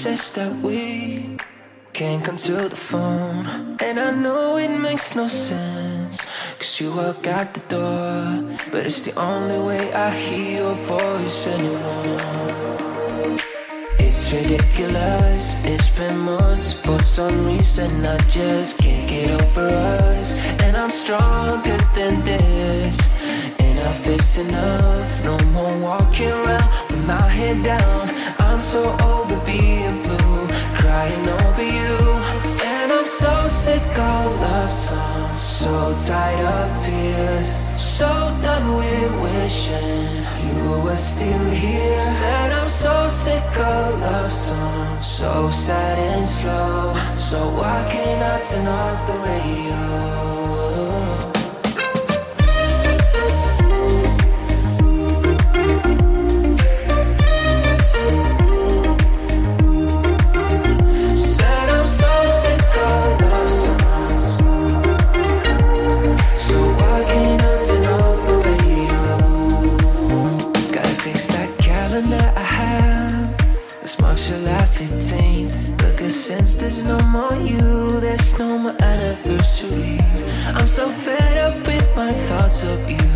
Says that we can't to the phone. And I know it makes no sense. Cause you walk out the door. But it's the only way I hear your voice anymore. It's ridiculous, it's been months For some reason I just can't get over us And I'm stronger than this Enough is enough, no more walking around my head down I'm so over being blue, crying over you. And I'm so sick of love songs, so tired of tears. So done with wishing you were still here. Said I'm so sick of love songs, so sad and slow. So why can't I turn off the radio? No more anniversary. I'm so fed up with my thoughts of you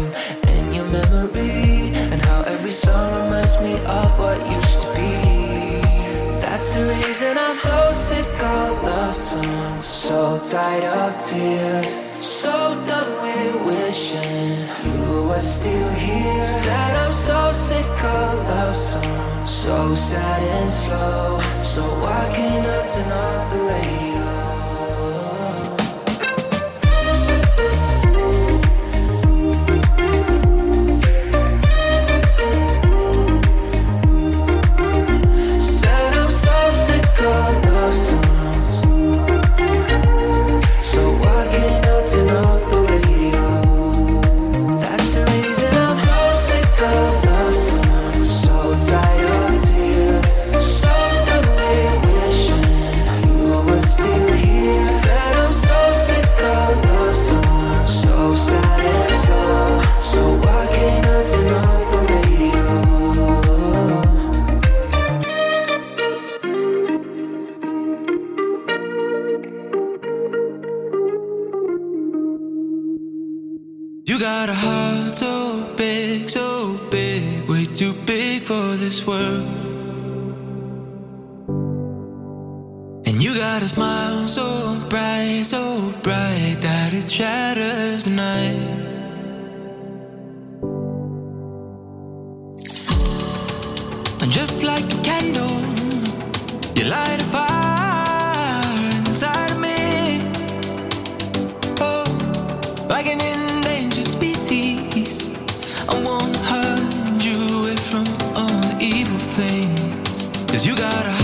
and your memory, and how every song reminds me of what used to be. That's the reason I'm so sick of love songs, so tired of tears, so done with wishing you were still here. Said I'm so sick of love songs. So sad and slow. So why can't I turn off the radio? things. Cause you got a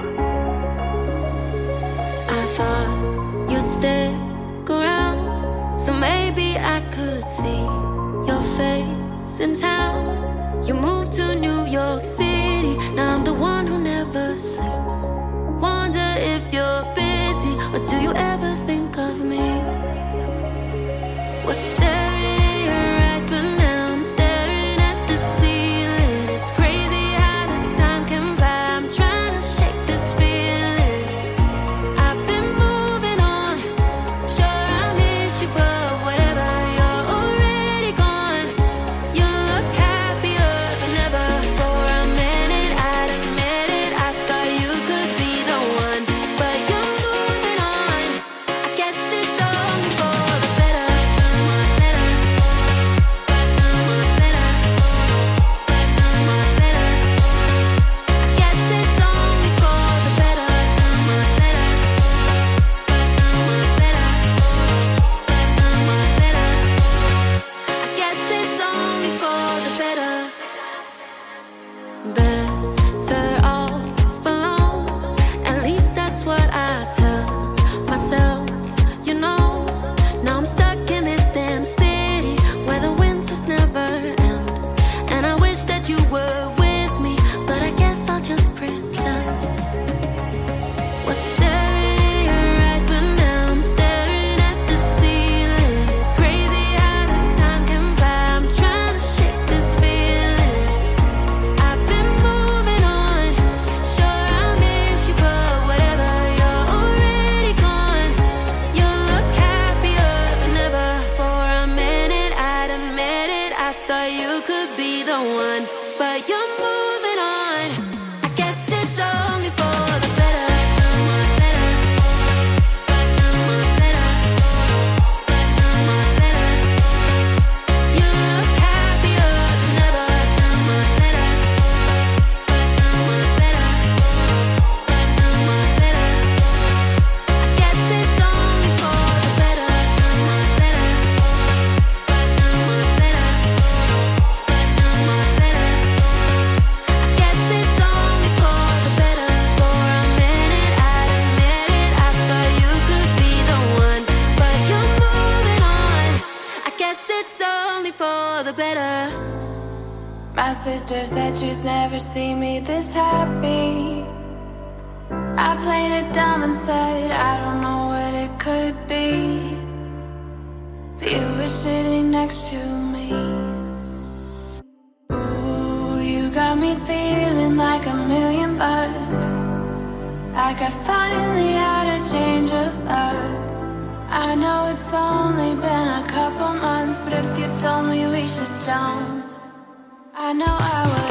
Sister said she's never seen me this happy. I played it dumb and said, I don't know what it could be. But you were sitting next to me. Ooh, you got me feeling like a million bucks. Like I finally had a change of luck. I know it's only been a couple months, but if you told me we should jump. I know I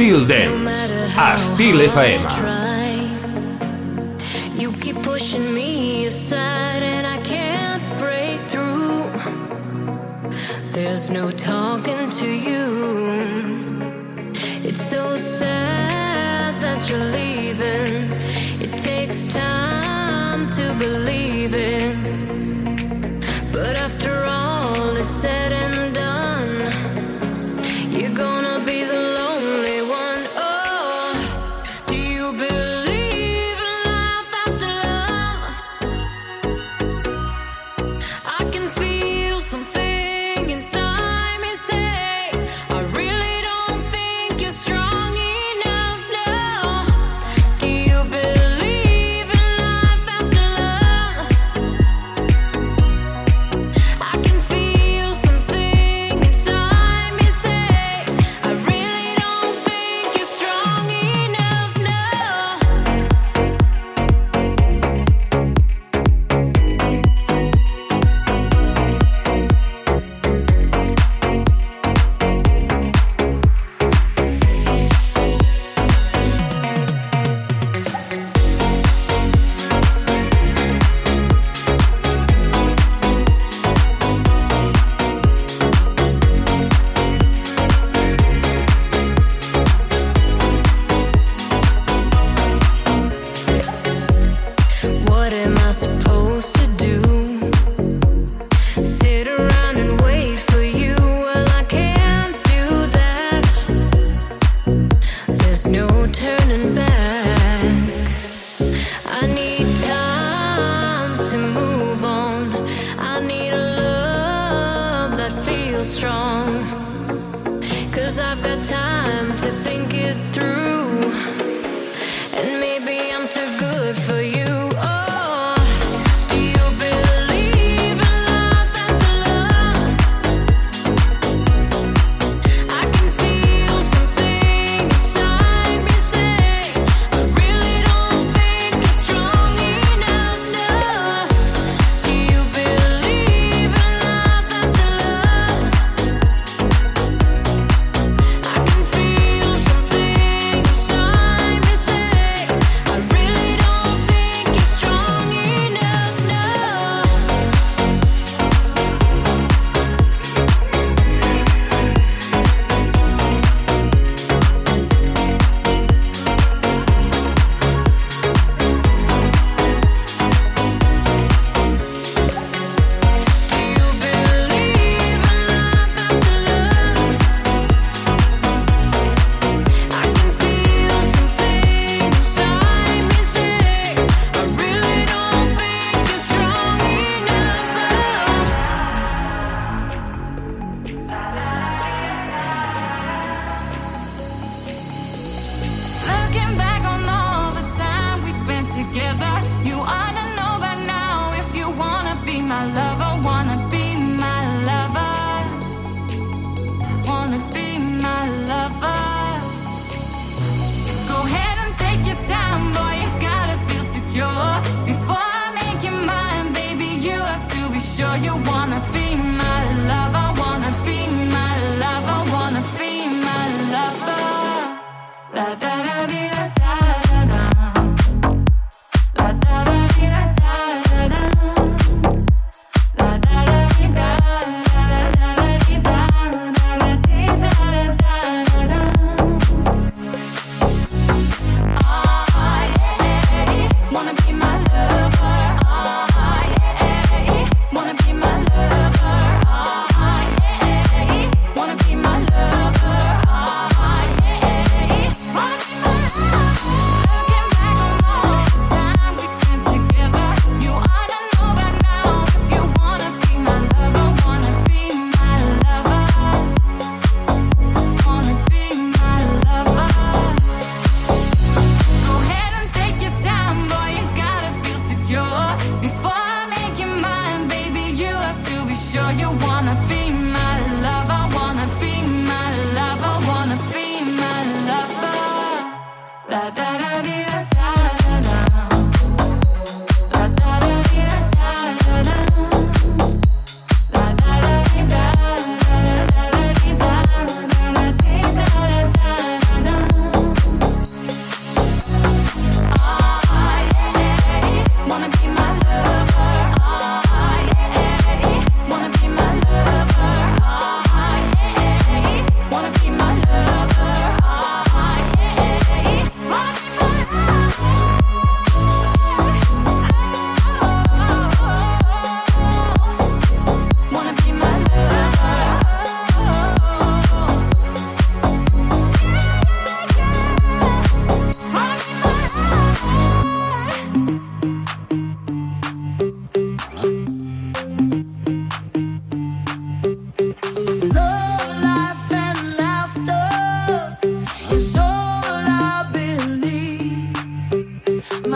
Estil Dance, Estil FM. You keep pushing me aside and I can't break through. There's no talking to you. It's so sad that you're leaving. It takes time to believe it. But after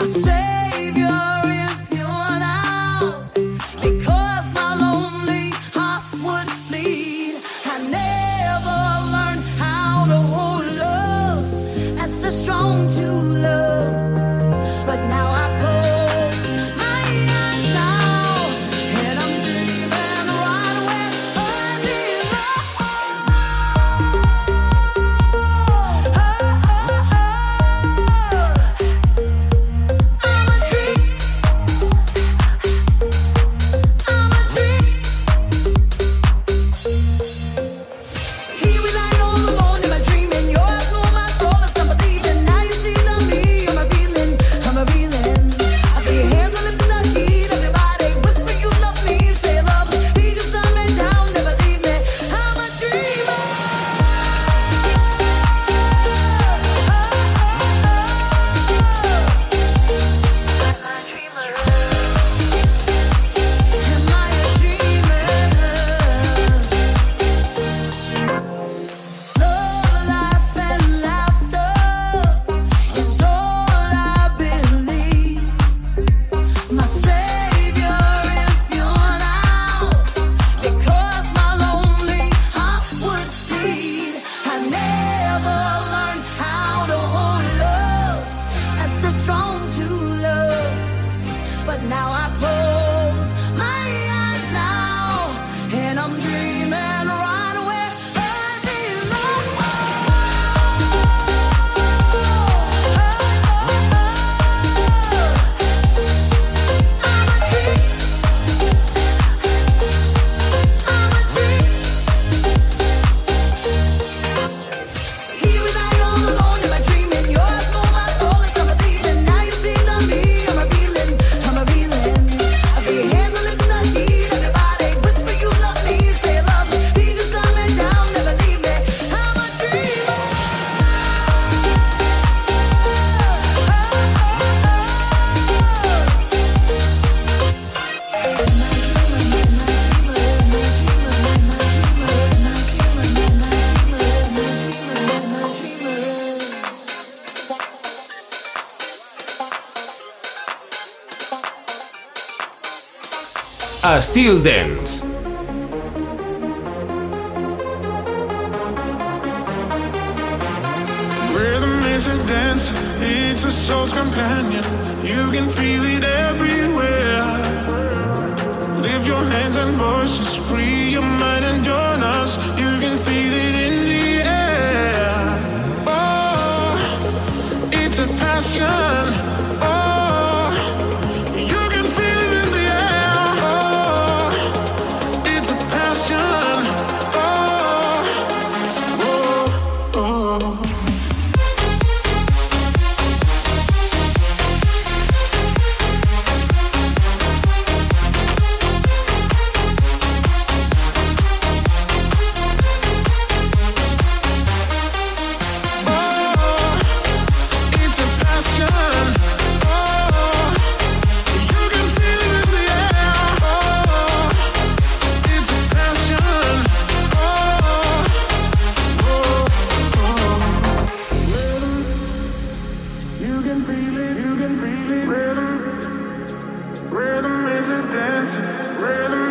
Steel Dance. Rhythm Rhythm is a dance. Rhythm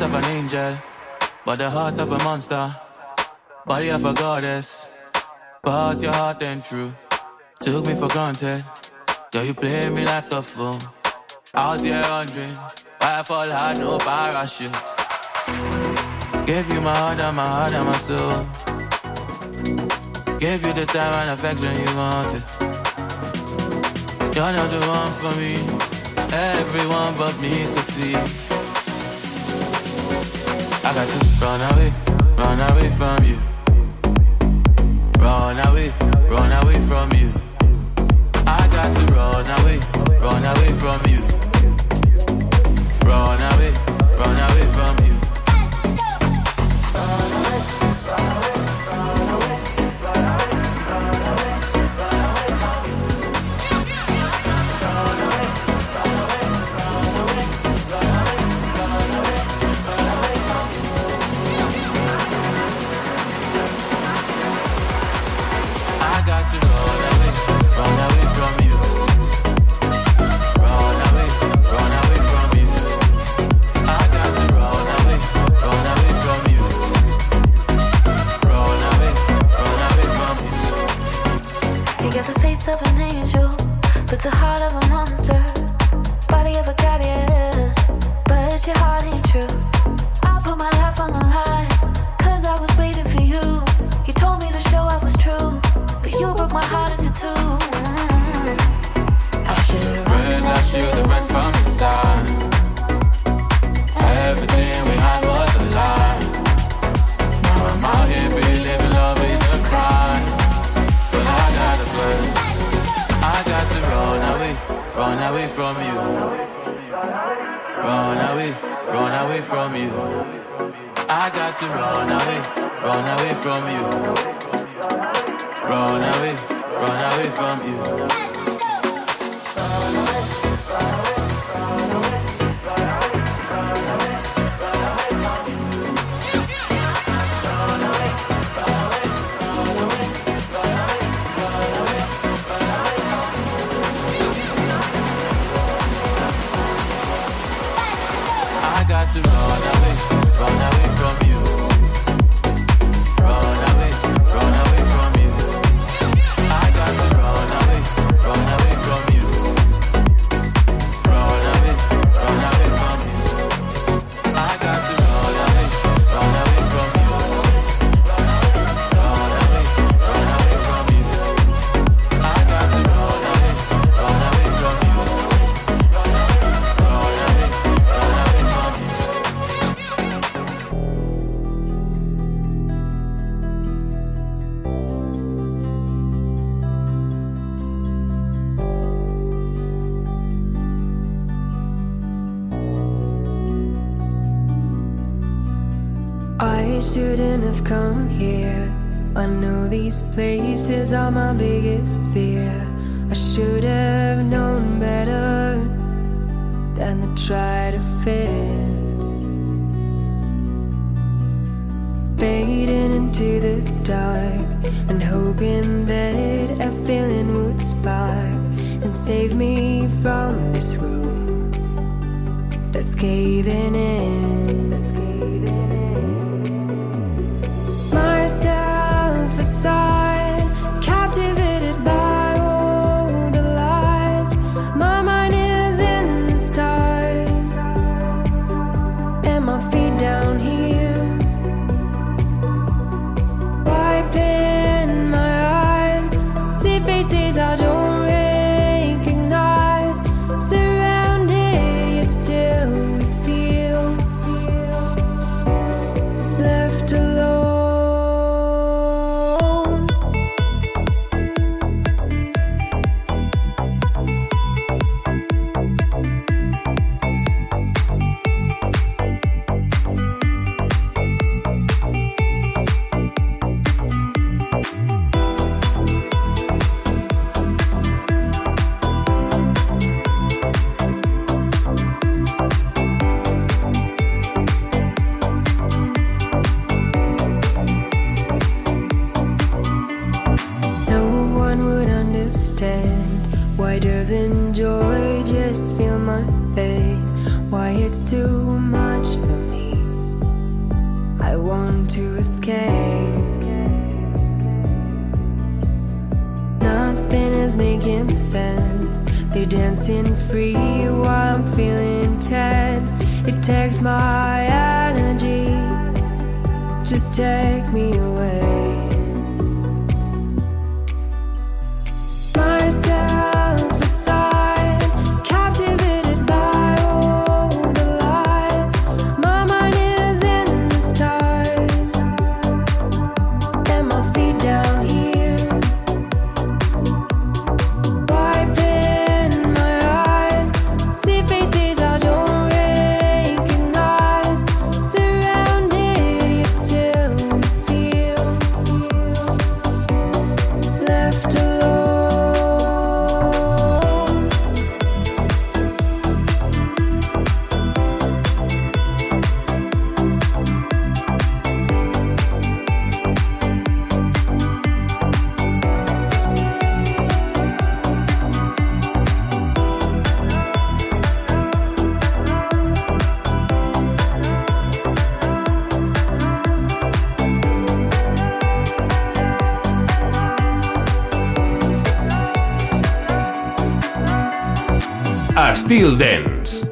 of an angel, but the heart of a monster. Body of a goddess, but your heart ain't true. Took me for granted, girl, you play me like a fool. I was there wondering why I fall hard, no parachute. Gave you my heart and my heart and my soul. Gave you the time and affection you wanted. You're not the one for me. Everyone but me could see. Got to run away, run away from you. Styl Dance.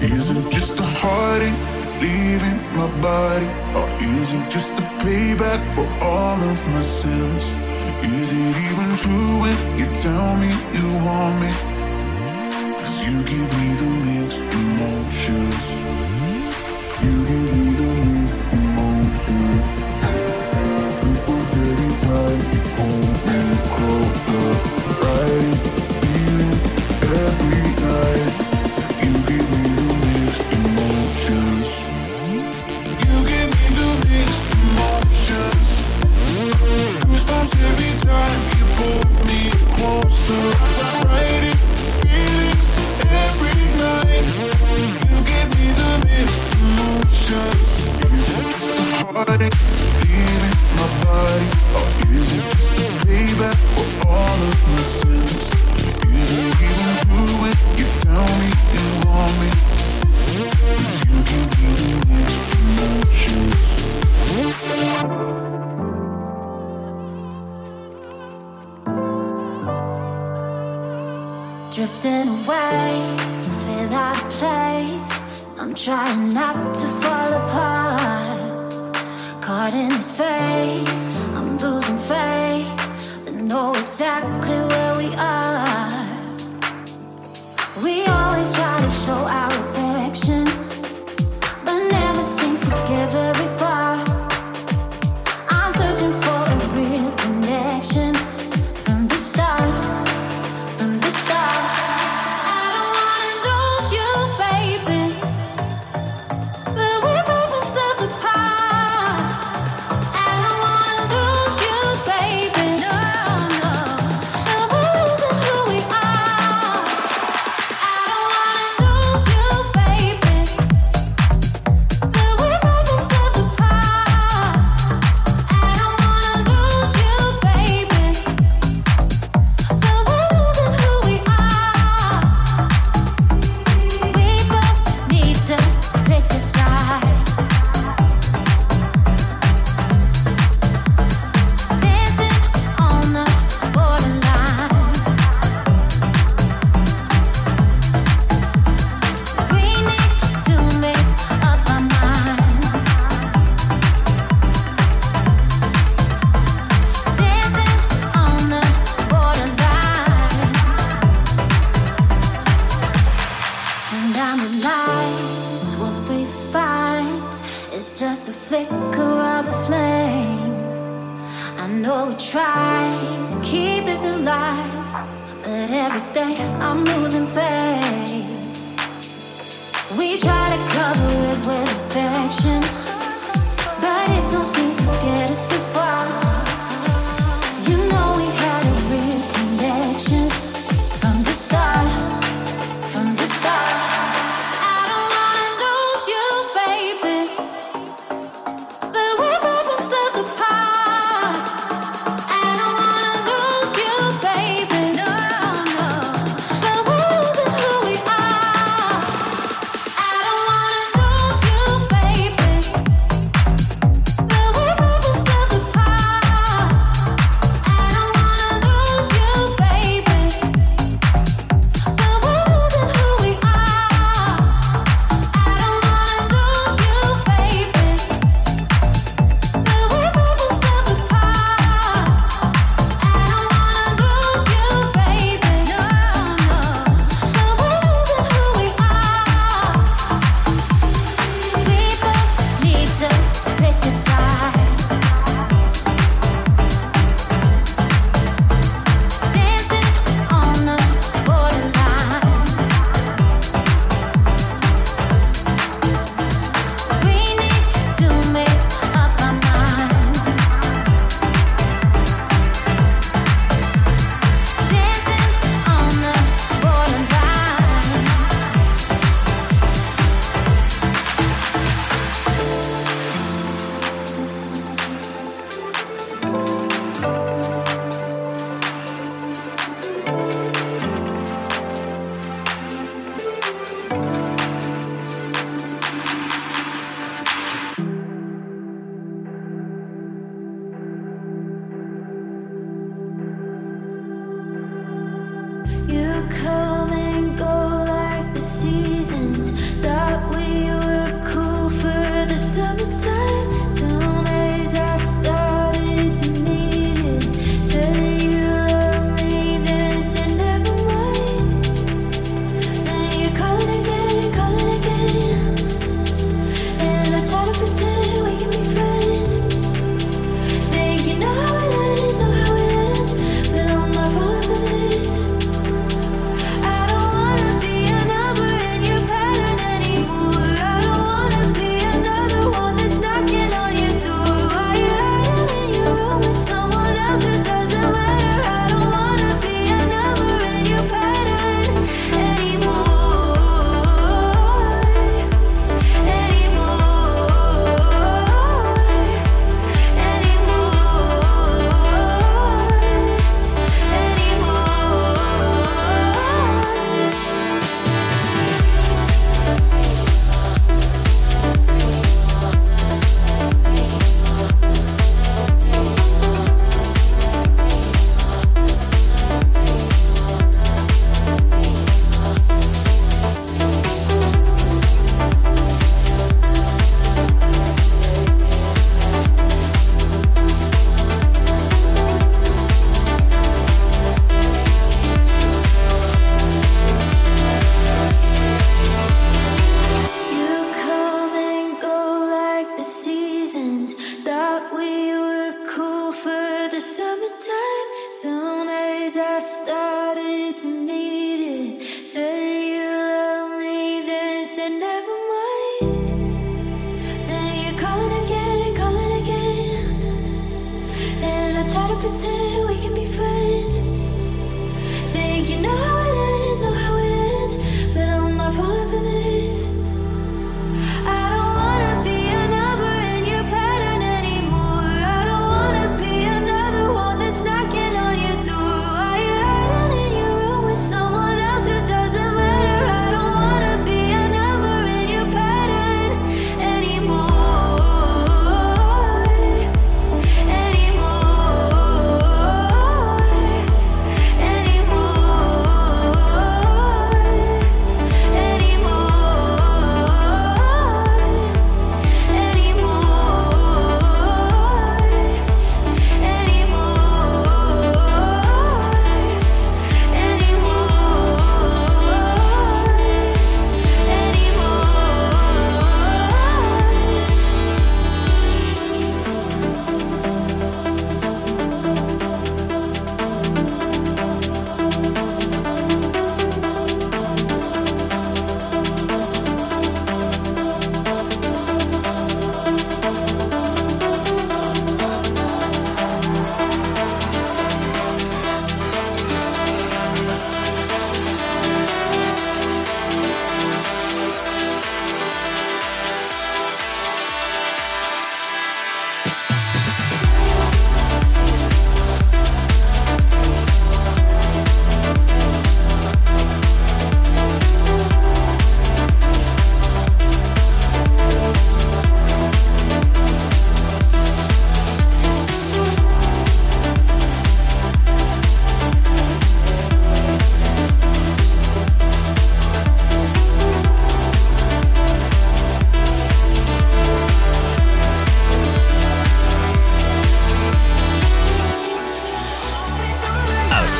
Isn't just a heartache leaving my body? Or is it just a payback for all of my sins? Is it even true when you tell me you want me? Cause you give me the mixed emotions. You give me Thank you.